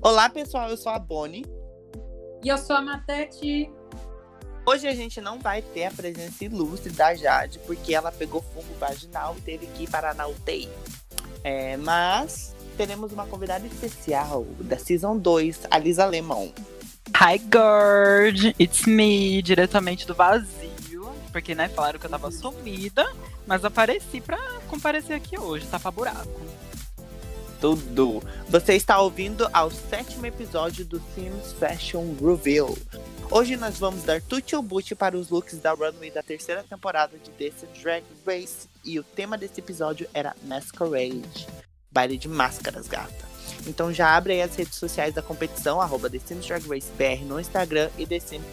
Olá, pessoal, eu sou a Boni. E eu sou a Matete. Hoje a gente não vai ter a presença ilustre da Jade, porque ela pegou fungo vaginal e teve que ir para na UTI. É, mas teremos uma convidada especial da Season 2, a Lisa Lemon. Hi, Gord! It's me, diretamente do vazio. Porque, né, falaram que eu tava sumida, mas apareci pra comparecer aqui hoje, tá pra buraco. Tudo! Você está ouvindo ao sétimo episódio do Sims Fashion Reveal. Hoje nós vamos dar tutti ou butti para os looks da runway da terceira temporada de Sims Drag Race. E o tema desse episódio era Masquerade. Baile de máscaras, gata. Então já abre aí as redes sociais da competição, arroba The Sims Drag Race BR no Instagram e The Sims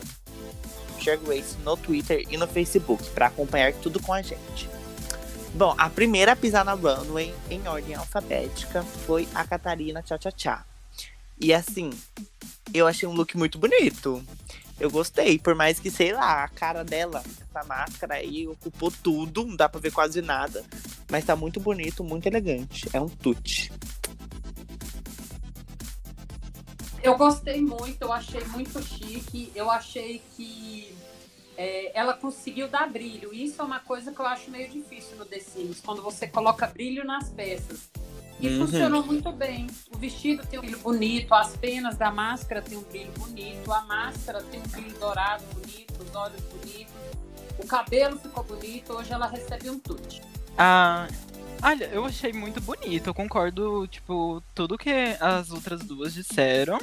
Drag Race no Twitter e no Facebook, para acompanhar tudo com a gente. Bom, a primeira a pisar na runway, em ordem alfabética, foi a Catarina Tchá Tchá Tchá. E assim, eu achei um look muito bonito. Eu gostei, por mais que, sei lá, a cara dela, essa máscara aí, ocupou tudo, não dá pra ver quase nada. Mas tá muito bonito, muito elegante. É um tute. Eu gostei muito, eu achei muito chique. Eu achei que é, ela conseguiu dar brilho. Isso é uma coisa que eu acho meio difícil no The Sims, quando você coloca brilho nas peças. E uhum. funcionou muito bem. O vestido tem um brilho bonito, as penas da máscara tem um brilho bonito, a máscara tem um brilho dourado bonito, os olhos bonitos, o cabelo ficou bonito. Hoje ela recebe um tute. Ah, olha, eu achei muito bonito. Eu concordo, tipo, tudo que as outras duas disseram.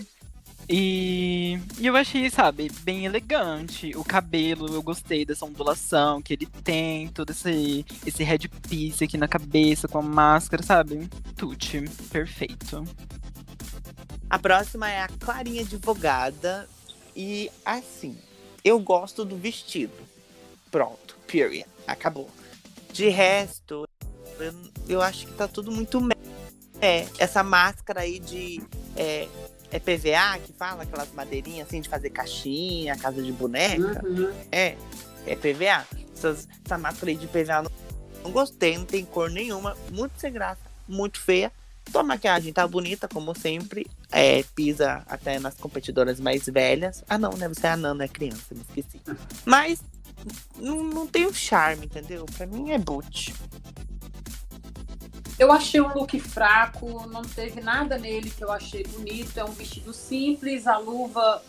E, eu achei, sabe, bem elegante. O cabelo, eu gostei dessa ondulação que ele tem, todo esse, esse headpiece aqui na cabeça com a máscara, sabe? Tutti, perfeito. A próxima é a Clarinha Advogada. E assim, eu gosto do vestido. Pronto, period. Acabou. De resto, eu, eu acho que tá tudo muito. É, essa máscara aí de. É, é PVA que fala, aquelas madeirinhas assim de fazer caixinha, casa de boneca. Uhum. É, é PVA. Essas, essa máscara de PVA não, não gostei, não tem cor nenhuma, muito sem graça, muito feia. Tua maquiagem tá bonita, como sempre. É, pisa até nas competidoras mais velhas. Ah, não, né? Você é anã, não é criança, me esqueci. Mas não, não tem o charme, entendeu? Pra mim é boot. Eu achei um look fraco, não teve nada nele que eu achei bonito. É um vestido simples, a luva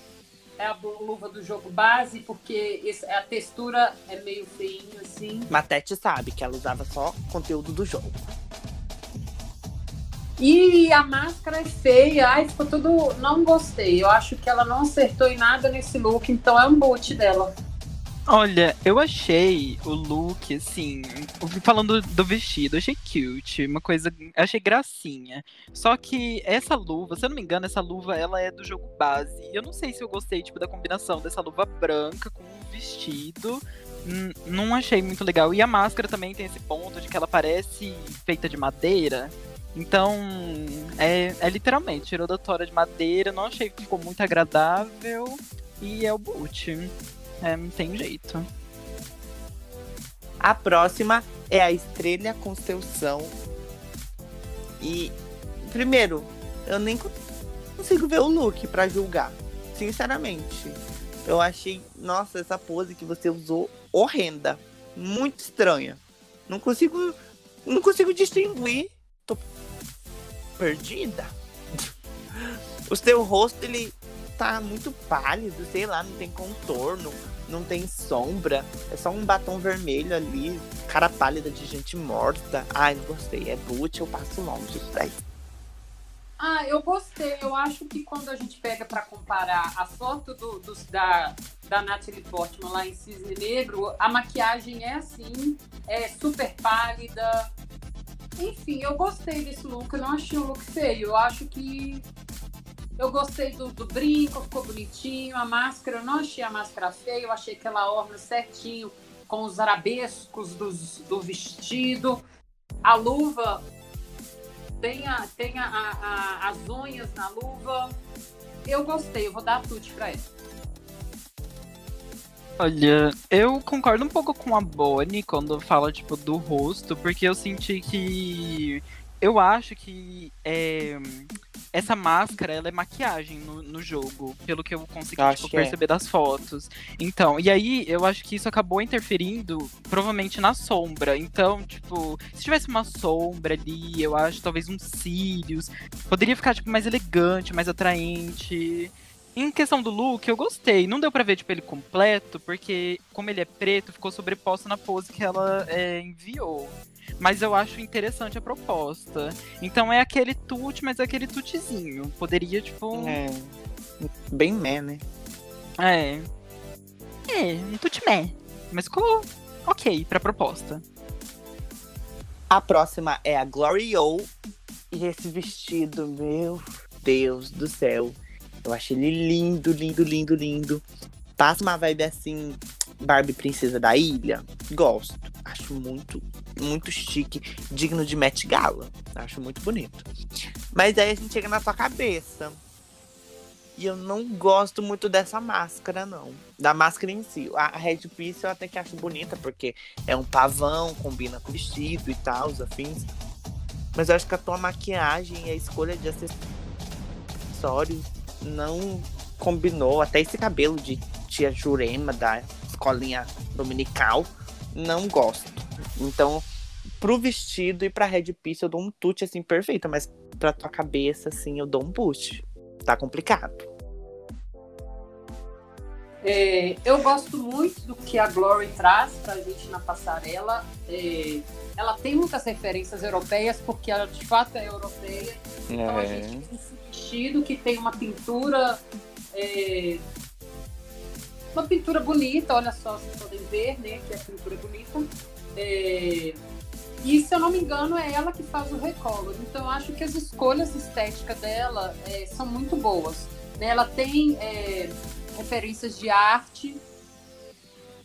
é a luva do jogo base, porque esse, a textura é meio feinho, assim. Matete sabe que ela usava só conteúdo do jogo. E a máscara é feia, ai, ficou tudo. Não gostei. Eu acho que ela não acertou em nada nesse look, então é um boot dela. Olha, eu achei o look, assim, falando do vestido, achei cute, uma coisa, achei gracinha. Só que essa luva, se eu não me engano, essa luva, ela é do jogo base. Eu não sei se eu gostei, tipo, da combinação dessa luva branca com o vestido. N não achei muito legal. E a máscara também tem esse ponto de que ela parece feita de madeira. Então, é, é literalmente, tirou da tora de madeira, não achei que ficou muito agradável. E é o boot. É, não tem jeito. A próxima é a Estrela Constelação. E, primeiro, eu nem consigo ver o look para julgar. Sinceramente. Eu achei, nossa, essa pose que você usou horrenda. Muito estranha. Não consigo. Não consigo distinguir. Tô perdida. O seu rosto, ele tá muito pálido, sei lá, não tem contorno não tem sombra, é só um batom vermelho ali, cara pálida de gente morta. Ai, não gostei. É boot, eu passo longe daí. Ah, eu gostei. Eu acho que quando a gente pega para comparar a foto do, do, da, da Natalie Portman lá em Cisne Negro, a maquiagem é assim, é super pálida. Enfim, eu gostei desse look. Eu não achei um look feio. Eu acho que eu gostei do, do, brinco, ficou bonitinho. A máscara, eu não achei a máscara feia, eu achei que ela orna certinho com os arabescos dos, do vestido. A luva tem, a, tem a, a, as unhas na luva. Eu gostei, eu vou dar tudo para ela. Olha, eu concordo um pouco com a Bonnie quando fala, tipo, do rosto, porque eu senti que eu acho que é, essa máscara ela é maquiagem no, no jogo, pelo que eu consegui Eu tipo, é. perceber das fotos. Então, e aí eu acho que isso acabou interferindo provavelmente na sombra. Então, tipo, se tivesse uma sombra ali, eu acho talvez uns cílios, poderia ficar tipo mais elegante, mais atraente. Em questão do look, eu gostei. Não deu pra ver tipo ele completo, porque como ele é preto, ficou sobreposto na pose que ela é, enviou. Mas eu acho interessante a proposta. Então é aquele tute, mas é aquele tutezinho. Poderia, tipo. É. Bem meh, né? É. É, um tutimé. Mas ficou ok pra proposta. A próxima é a Glory O. E esse vestido, meu Deus do céu. Eu achei ele lindo, lindo, lindo, lindo. Passa uma vibe assim, Barbie Princesa da Ilha. Gosto. Acho muito, muito chique. Digno de Met Gala. Acho muito bonito. Mas aí a gente chega na tua cabeça. E eu não gosto muito dessa máscara, não. Da máscara em si. A Red Piece eu até que acho bonita, porque é um pavão, combina com vestido e tal, os afins. Mas eu acho que a tua maquiagem e a escolha de acessórios não combinou. Até esse cabelo de tia Jurema da escolinha dominical, não gosto. Então, pro vestido e pra Red Piece eu dou um tute assim perfeito, mas pra tua cabeça assim eu dou um push. Tá complicado. É, eu gosto muito do que a Glory traz pra gente na passarela. É, ela tem muitas referências europeias, porque ela de fato é europeia. Então a gente tem esse vestido que tem uma pintura. é, uma pintura bonita, olha só, vocês podem ver, né? Que a pintura é bonita. E se eu não me engano, é ela que faz o recolor. Então eu acho que as escolhas estéticas dela é, são muito boas. né? Ela tem é, referências de arte,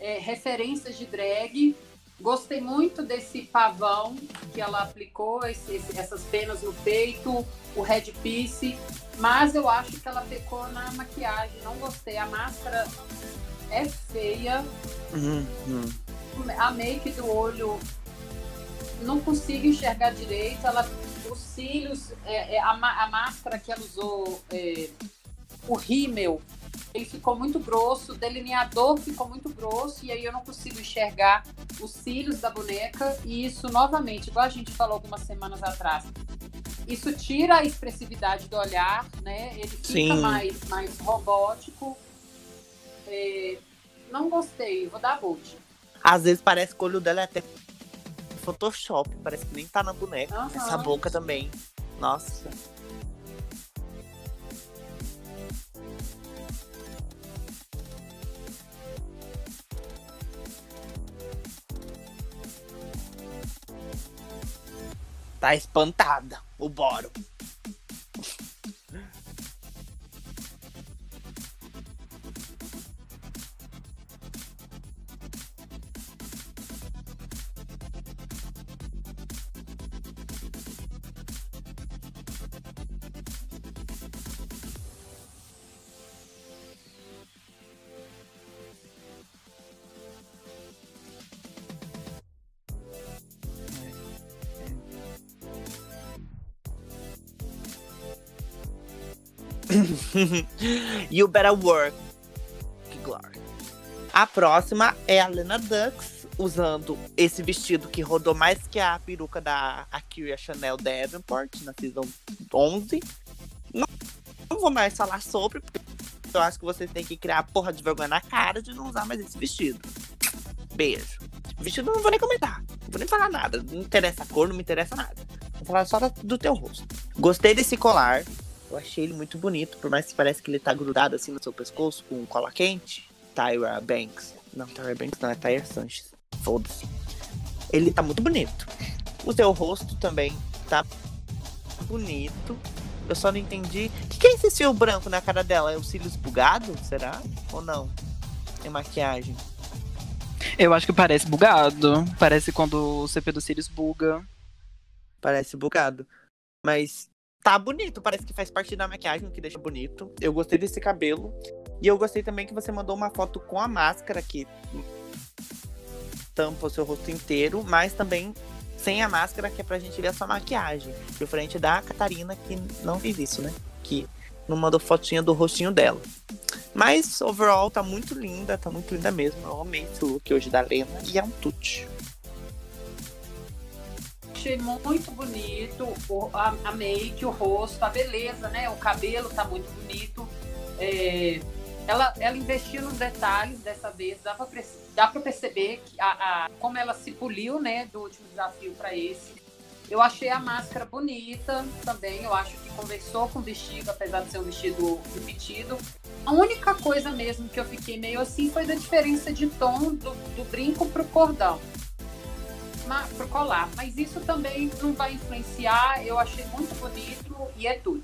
é, referências de drag. Gostei muito desse pavão que ela aplicou, esse- esse- essas penas no peito, o red piece. Mas eu acho que ela pecou na maquiagem. Não gostei. A máscara é feia. Uhum. A make do olho não consigo enxergar direito. Ela, os cílios, é, é, a, a máscara que ela usou, é, o rímel, ele ficou muito grosso, o delineador ficou muito grosso, e aí eu não consigo enxergar os cílios da boneca. E isso, novamente, igual a gente falou algumas semanas atrás, isso tira a expressividade do olhar, né? Ele fica Sim. mais, mais robótico. É, não gostei, vou dar boot. Às vezes parece que o olho dela é até Photoshop, parece que nem tá na boneca. Aham. Essa boca também. Nossa. Tá espantada, o Boro. you better work. Glória. A próxima é a Lena Dux, usando esse vestido que rodou mais que a peruca da Akira Chanel Davenport na season 11. Não, não vou mais falar sobre, porque eu acho que vocês têm que criar a porra de vergonha na cara de não usar mais esse vestido. Beijo. Vestido não vou nem comentar. Não vou nem falar nada. Não interessa a cor, não me interessa nada. Vou falar só do teu rosto. Gostei desse colar. Eu achei ele muito bonito, por mais que pareça que ele tá grudado assim no seu pescoço com cola quente. Tyra Banks. Não, Tyra Banks não, é Tyra Sanches. Foda-se. Ele tá muito bonito. O seu rosto também tá bonito. Eu só não entendi. O que, que é esse fio branco na cara dela? É os cílios bugados? Será? Ou não? É maquiagem. Eu acho que parece bugado. Parece quando o CP dos cílios buga. Parece bugado. Mas tá bonito. Parece que faz parte da maquiagem, que deixa bonito. Eu gostei desse cabelo. E eu gostei também que você mandou uma foto com a máscara que tampa o seu rosto inteiro, mas também sem a máscara, que é pra gente ver a sua maquiagem. Diferente da Catarina, que não fez isso, né? Que não mandou fotinha do rostinho dela. Mas, overall, tá muito linda, tá muito linda mesmo. Eu amei esse look hoje da Lena e é um tute. Achei muito bonito a, a make, o rosto, a beleza, né? O cabelo tá muito bonito. É, ela, ela investiu nos detalhes dessa vez, dá para dá pra perceber que a, a, como ela se poliu, né, do último desafio para esse. Eu achei a máscara bonita também, eu acho que conversou com o vestido, apesar de ser um vestido repetido. A única coisa mesmo que eu fiquei meio assim foi da diferença de tom do, do brinco pro cordão, mas, pro colar. Mas isso também não vai influenciar, eu achei muito bonito e é tudo.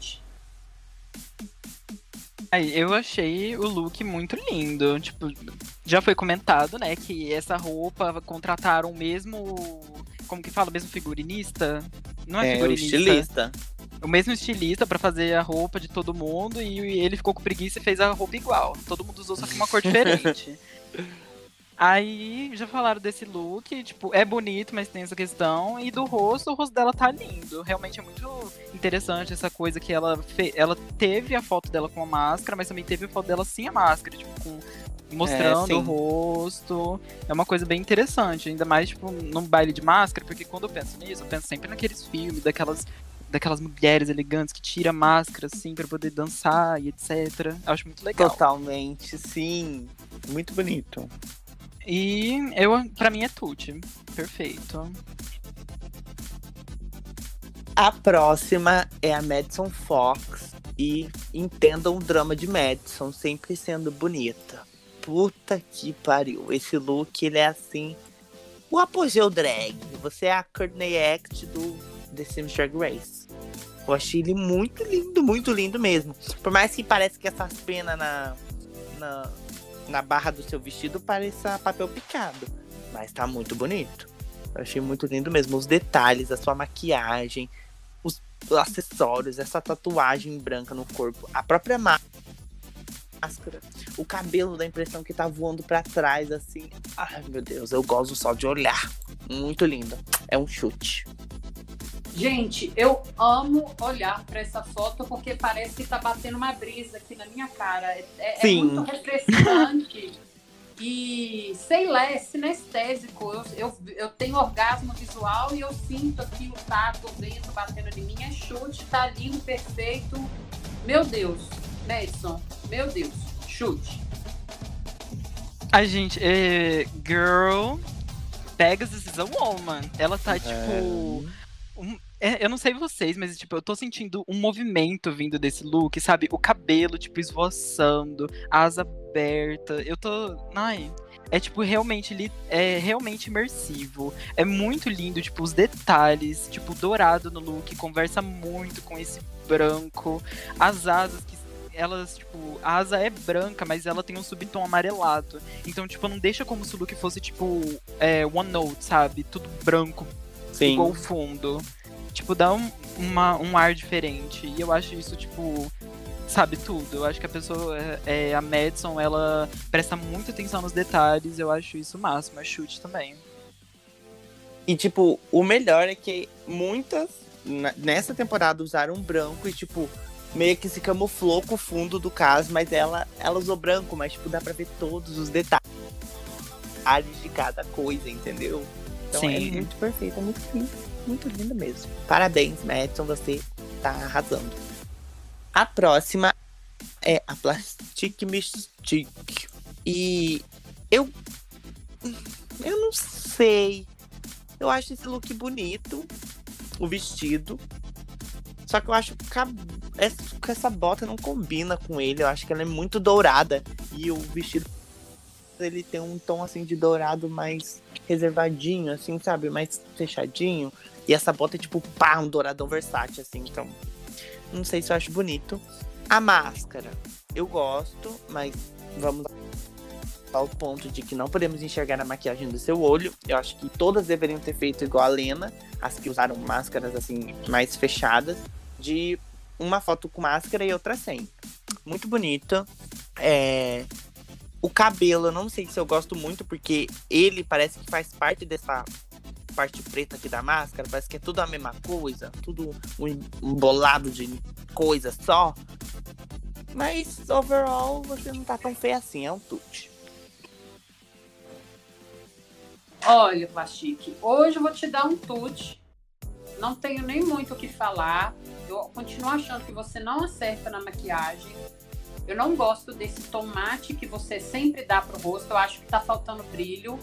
Eu achei o look muito lindo. Tipo, já foi comentado, né, que essa roupa contrataram o mesmo. Como que fala? O mesmo figurinista? Não é, é figurinista. O estilista. O mesmo estilista para fazer a roupa de todo mundo e ele ficou com preguiça e fez a roupa igual. Todo mundo usou só que uma cor diferente. Aí já falaram desse look, tipo, é bonito, mas tem essa questão. E do rosto, o rosto dela tá lindo. Realmente é muito interessante essa coisa que ela fe... ela teve a foto dela com a máscara, mas também teve a foto dela sem a máscara, tipo, com... mostrando é, o rosto. É uma coisa bem interessante, ainda mais, tipo, num baile de máscara, porque quando eu penso nisso, eu penso sempre naqueles filmes, daquelas daquelas mulheres elegantes que tira máscara assim para poder dançar e etc. Eu acho muito legal. Totalmente, sim. Muito bonito. E eu, para mim é Tuti. Perfeito. A próxima é a Madison Fox. E entendam o drama de Madison, sempre sendo bonita. Puta que pariu. Esse look, ele é assim. O apogeu drag. Você é a Courtney Act do The Sims Drag Race. Eu achei ele muito lindo, muito lindo mesmo. Por mais que pareça que essas penas na, na, na barra do seu vestido pareça papel picado. Mas tá muito bonito. Eu achei muito lindo mesmo. Os detalhes, a sua maquiagem, os acessórios, essa tatuagem branca no corpo, a própria máscara, o cabelo da impressão que tá voando para trás, assim. Ai, meu Deus, eu gosto só de olhar. Muito lindo. É um chute. Gente, eu amo olhar para essa foto porque parece que tá batendo uma brisa aqui na minha cara. É, é, é muito refrescante. e, sei lá, é sinestésico. Eu, eu, eu, tenho orgasmo visual e eu sinto aqui o tato, o vento batendo em mim. É chute, tá lindo, perfeito. Meu Deus, Madison, meu Deus, chute. A gente, é, girl, Pegasus is a woman. Ela tá, tipo, é. Um, é, eu não sei vocês, mas tipo, eu tô sentindo um movimento vindo desse look, sabe? O cabelo, tipo, esvoaçando, asa aberta. Eu tô. Ai. É tipo realmente é realmente imersivo. É muito lindo, tipo, os detalhes, tipo, dourado no look, conversa muito com esse branco. As asas que elas, tipo, a asa é branca, mas ela tem um subtom amarelado. Então, tipo, não deixa como se o look fosse, tipo, é, One Note, sabe? Tudo branco, Sim. igual o fundo tipo, dá um, uma, um ar diferente. E eu acho isso, tipo, sabe tudo. Eu acho que a pessoa, é, é, a Madison, ela presta muita atenção nos detalhes. Eu acho isso o máximo. É chute também. E, tipo, o melhor é que muitas nessa temporada usaram branco e, tipo, meio que se camuflou com o fundo do caso, mas ela, ela usou branco, mas, tipo, dá pra ver todos os detalhes de cada coisa, entendeu? Então é Sim. é muito perfeito, é muito lindo muito lindo mesmo. Parabéns, Madison, você tá arrasando. A próxima é a Plastic Mystic. E eu. Eu não sei. Eu acho esse look bonito. O vestido. Só que eu acho que essa bota não combina com ele. Eu acho que ela é muito dourada. E o vestido ele tem um tom assim de dourado mais reservadinho, assim, sabe? Mais fechadinho. E essa bota é tipo, pá, um douradão versátil, assim. Então, não sei se eu acho bonito. A máscara, eu gosto, mas vamos ao ponto de que não podemos enxergar a maquiagem do seu olho. Eu acho que todas deveriam ter feito igual a Lena, as que usaram máscaras assim mais fechadas, de uma foto com máscara e outra sem. Muito bonito. É... O cabelo, eu não sei se eu gosto muito, porque ele parece que faz parte dessa parte preta aqui da máscara, parece que é tudo a mesma coisa, tudo um embolado de coisa só. Mas overall você não tá tão feio assim, é um tute. Olha, Plastique, hoje eu vou te dar um tute. Não tenho nem muito o que falar. Eu continuo achando que você não acerta na maquiagem. Eu não gosto desse tomate que você sempre dá pro rosto. Eu acho que tá faltando brilho.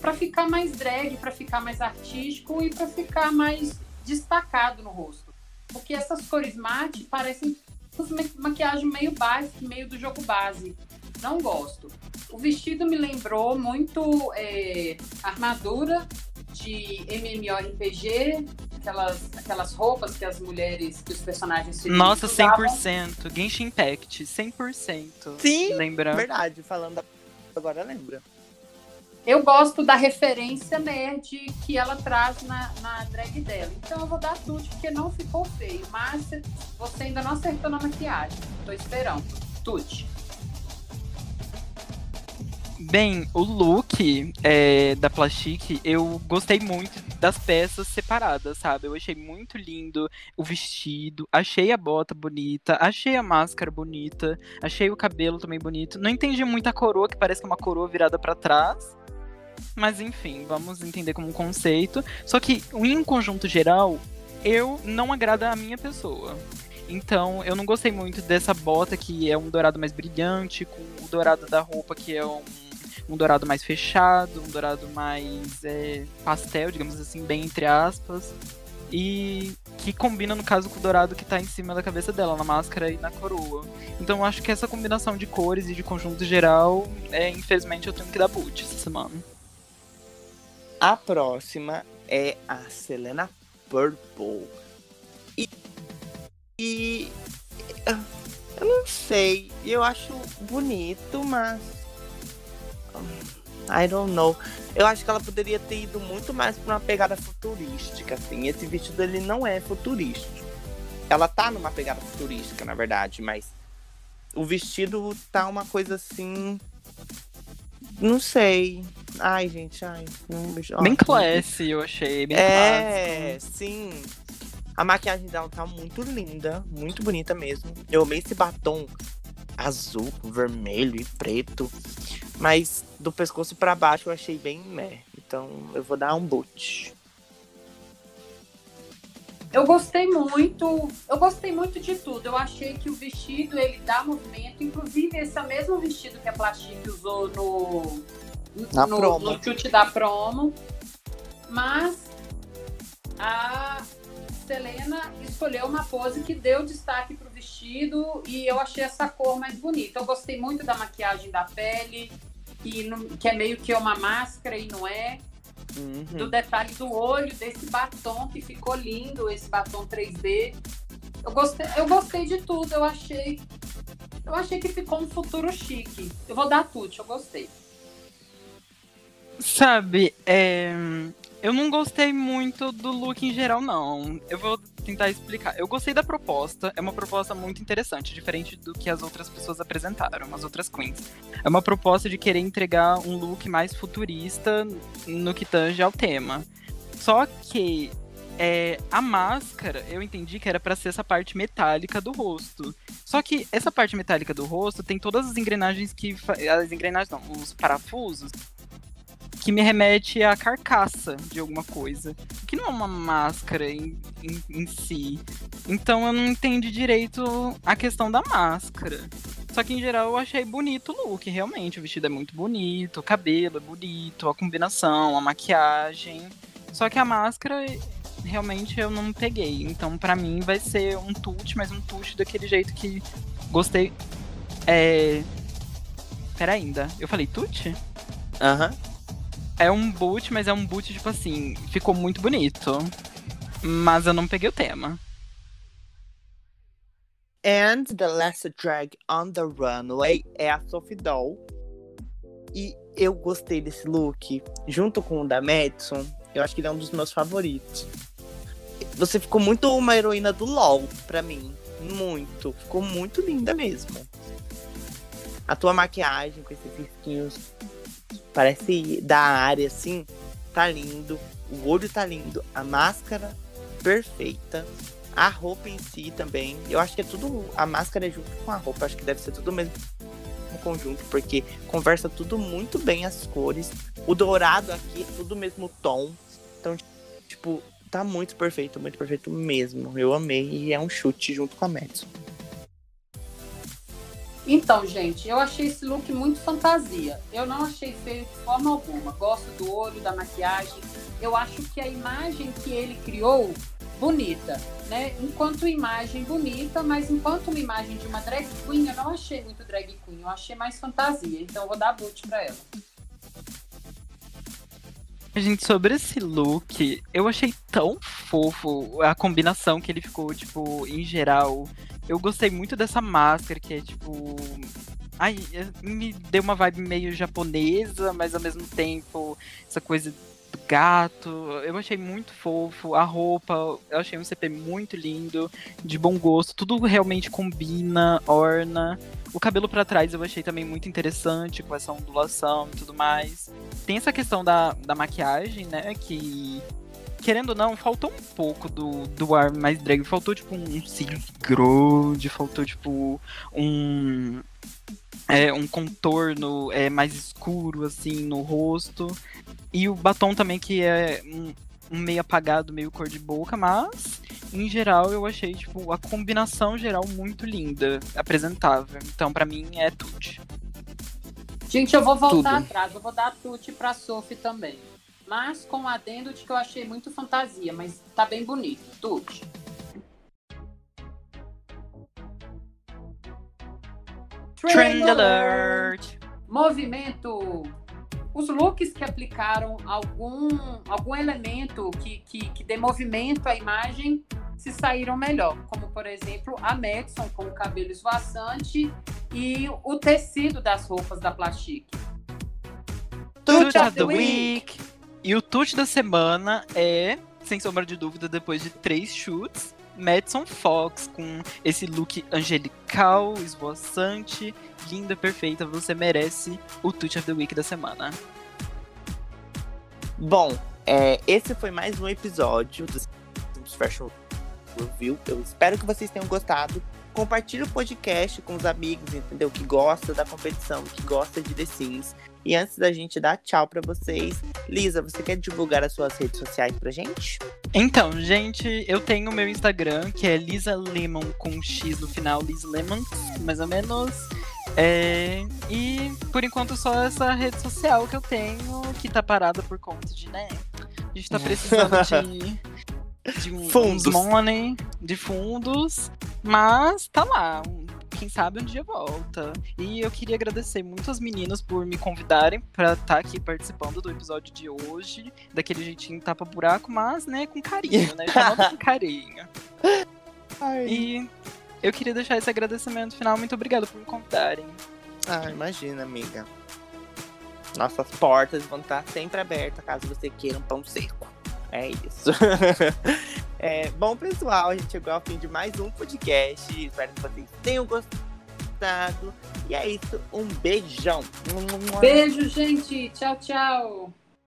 Para ficar mais drag, para ficar mais artístico e para ficar mais destacado no rosto. Porque essas cores mate parecem maquiagem meio básica, meio do jogo base. Não gosto. O vestido me lembrou muito é, armadura de MMORPG, aquelas, aquelas roupas que as mulheres, que os personagens Nossa, 100%. Genshin Impact, 100%. Sim, lembra? verdade. Falando agora, lembra. Eu gosto da referência nerd que ela traz na, na drag dela. Então eu vou dar tudo, porque não ficou feio. Mas você ainda não acertou na maquiagem. Tô esperando. Tudo. Bem, o look é, da Plastic, eu gostei muito das peças separadas, sabe? Eu achei muito lindo o vestido, achei a bota bonita, achei a máscara bonita, achei o cabelo também bonito. Não entendi muito a coroa, que parece que é uma coroa virada para trás. Mas enfim, vamos entender como um conceito. Só que, em um conjunto geral, eu não agrada a minha pessoa. Então, eu não gostei muito dessa bota que é um dourado mais brilhante, com o dourado da roupa que é um um dourado mais fechado, um dourado mais é, pastel, digamos assim, bem entre aspas. E que combina, no caso, com o dourado que tá em cima da cabeça dela, na máscara e na coroa. Então eu acho que essa combinação de cores e de conjunto geral, é, infelizmente, eu tenho que dar boot essa semana. A próxima é a Selena Purple. E, e eu não sei, eu acho bonito, mas I don't know. Eu acho que ela poderia ter ido muito mais pra uma pegada futurística, assim. Esse vestido ele não é futurístico. Ela tá numa pegada futurística, na verdade, mas o vestido tá uma coisa assim. Não sei. Ai, gente, ai. Não... Bem classy, eu achei. Bem é, clássico. sim. A maquiagem dela tá muito linda, muito bonita mesmo. Eu amei esse batom azul, vermelho e preto. Mas do pescoço para baixo eu achei bem meh. Então eu vou dar um boot. Eu gostei muito, eu gostei muito de tudo. Eu achei que o vestido ele dá movimento, inclusive esse mesmo vestido que a Plastic usou no Na no, promo. no chute da promo. Mas a Selena escolheu uma pose que deu destaque pro vestido e eu achei essa cor mais bonita. Eu gostei muito da maquiagem da pele, que, não, que é meio que uma máscara e não é. Uhum. Do detalhe do olho, desse batom que ficou lindo, esse batom 3D. Eu gostei, eu gostei de tudo, eu achei. Eu achei que ficou um futuro chique. Eu vou dar tudo, eu gostei. Sabe, é, eu não gostei muito do look em geral, não. Eu vou tentar explicar. Eu gostei da proposta, é uma proposta muito interessante, diferente do que as outras pessoas apresentaram, as outras queens. É uma proposta de querer entregar um look mais futurista no que tange ao tema. Só que é, a máscara, eu entendi que era para ser essa parte metálica do rosto. Só que essa parte metálica do rosto tem todas as engrenagens que. As engrenagens não, os parafusos que me remete à carcaça de alguma coisa. Que não é uma máscara em, em, em, si. Então eu não entendi direito a questão da máscara. Só que em geral eu achei bonito o look, realmente. O vestido é muito bonito, o cabelo é bonito, a combinação, a maquiagem. Só que a máscara realmente eu não peguei. Então para mim vai ser um tute, mas um tute daquele jeito que gostei. É. Pera ainda, eu falei tute? Aham. É um boot, mas é um boot, tipo assim, ficou muito bonito. Mas eu não peguei o tema. And the last drag on the runway é a Sophie Doll. E eu gostei desse look. Junto com o da Madison, eu acho que ele é um dos meus favoritos. Você ficou muito uma heroína do LOL pra mim. Muito. Ficou muito linda mesmo. A tua maquiagem com esses risquinhos parece da área, assim. tá lindo, o olho tá lindo, a máscara perfeita, a roupa em si também. Eu acho que é tudo. A máscara é junto com a roupa, acho que deve ser tudo mesmo conjunto, porque conversa tudo muito bem as cores. O dourado aqui é tudo mesmo tom. Então, tipo, tá muito perfeito, muito perfeito mesmo. Eu amei e é um chute junto com a Madison. Então, gente, eu achei esse look muito fantasia. Eu não achei feio de forma alguma. Gosto do olho, da maquiagem. Eu acho que a imagem que ele criou, bonita, né? Enquanto imagem bonita, mas enquanto uma imagem de uma drag queen, eu não achei muito drag queen. Eu achei mais fantasia. Então, eu vou dar boot pra ela. Gente, sobre esse look, eu achei tão fofo a combinação que ele ficou, tipo, em geral. Eu gostei muito dessa máscara, que é tipo. Ai, me deu uma vibe meio japonesa, mas ao mesmo tempo, essa coisa do gato. Eu achei muito fofo. A roupa, eu achei um CP muito lindo, de bom gosto. Tudo realmente combina, orna. O cabelo para trás eu achei também muito interessante, com essa ondulação e tudo mais. Tem essa questão da, da maquiagem, né? Que querendo ou não, faltou um pouco do, do ar mais drag. Faltou, tipo, um cílio grande, faltou, tipo, um. É, um contorno é, mais escuro, assim, no rosto. E o batom também, que é um, um meio apagado, meio cor de boca, mas em geral eu achei tipo a combinação geral muito linda, apresentável. Então para mim é tudo. Gente, eu vou voltar Tudo. atrás, eu vou dar tute pra Sophie também. Mas com o adendo de que eu achei muito fantasia, mas tá bem bonito. Tute. Trend, Trend alert! Movimento os looks que aplicaram algum, algum elemento que, que, que dê movimento à imagem se saíram melhor, como por exemplo a Madison com o cabelo esvoaçante e o tecido das roupas da Plastic. Tut of the week. E o tut da semana é, sem sombra de dúvida, depois de três shoots, Madison Fox com esse look angelical, esvoaçante, linda, perfeita. Você merece o Twitch of the Week da semana. Bom, é, esse foi mais um episódio do Fashion Review. Eu espero que vocês tenham gostado. Compartilhe o podcast com os amigos, entendeu? Que gosta da competição, que gosta de The Sims. E antes da gente dar tchau para vocês, Lisa, você quer divulgar as suas redes sociais pra gente? Então, gente, eu tenho o meu Instagram, que é Lisa Lemon com X no final, Lisa Lemon, mais ou menos. É, e por enquanto só essa rede social que eu tenho, que tá parada por conta de, né? A gente tá precisando de, de um, fundos. money, de fundos, mas tá lá quem sabe um dia volta. E eu queria agradecer muito as meninas por me convidarem para estar tá aqui participando do episódio de hoje, daquele jeitinho tapa-buraco, mas, né, com carinho, né? Chamando com carinho. Ai. E eu queria deixar esse agradecimento final. Muito obrigado por me convidarem. Ah, imagina, amiga. Nossas portas vão estar sempre abertas caso você queira um pão seco. É isso. é, bom, pessoal, a gente chegou ao fim de mais um podcast. Espero que vocês tenham gostado. E é isso. Um beijão. Beijo, gente. Tchau, tchau.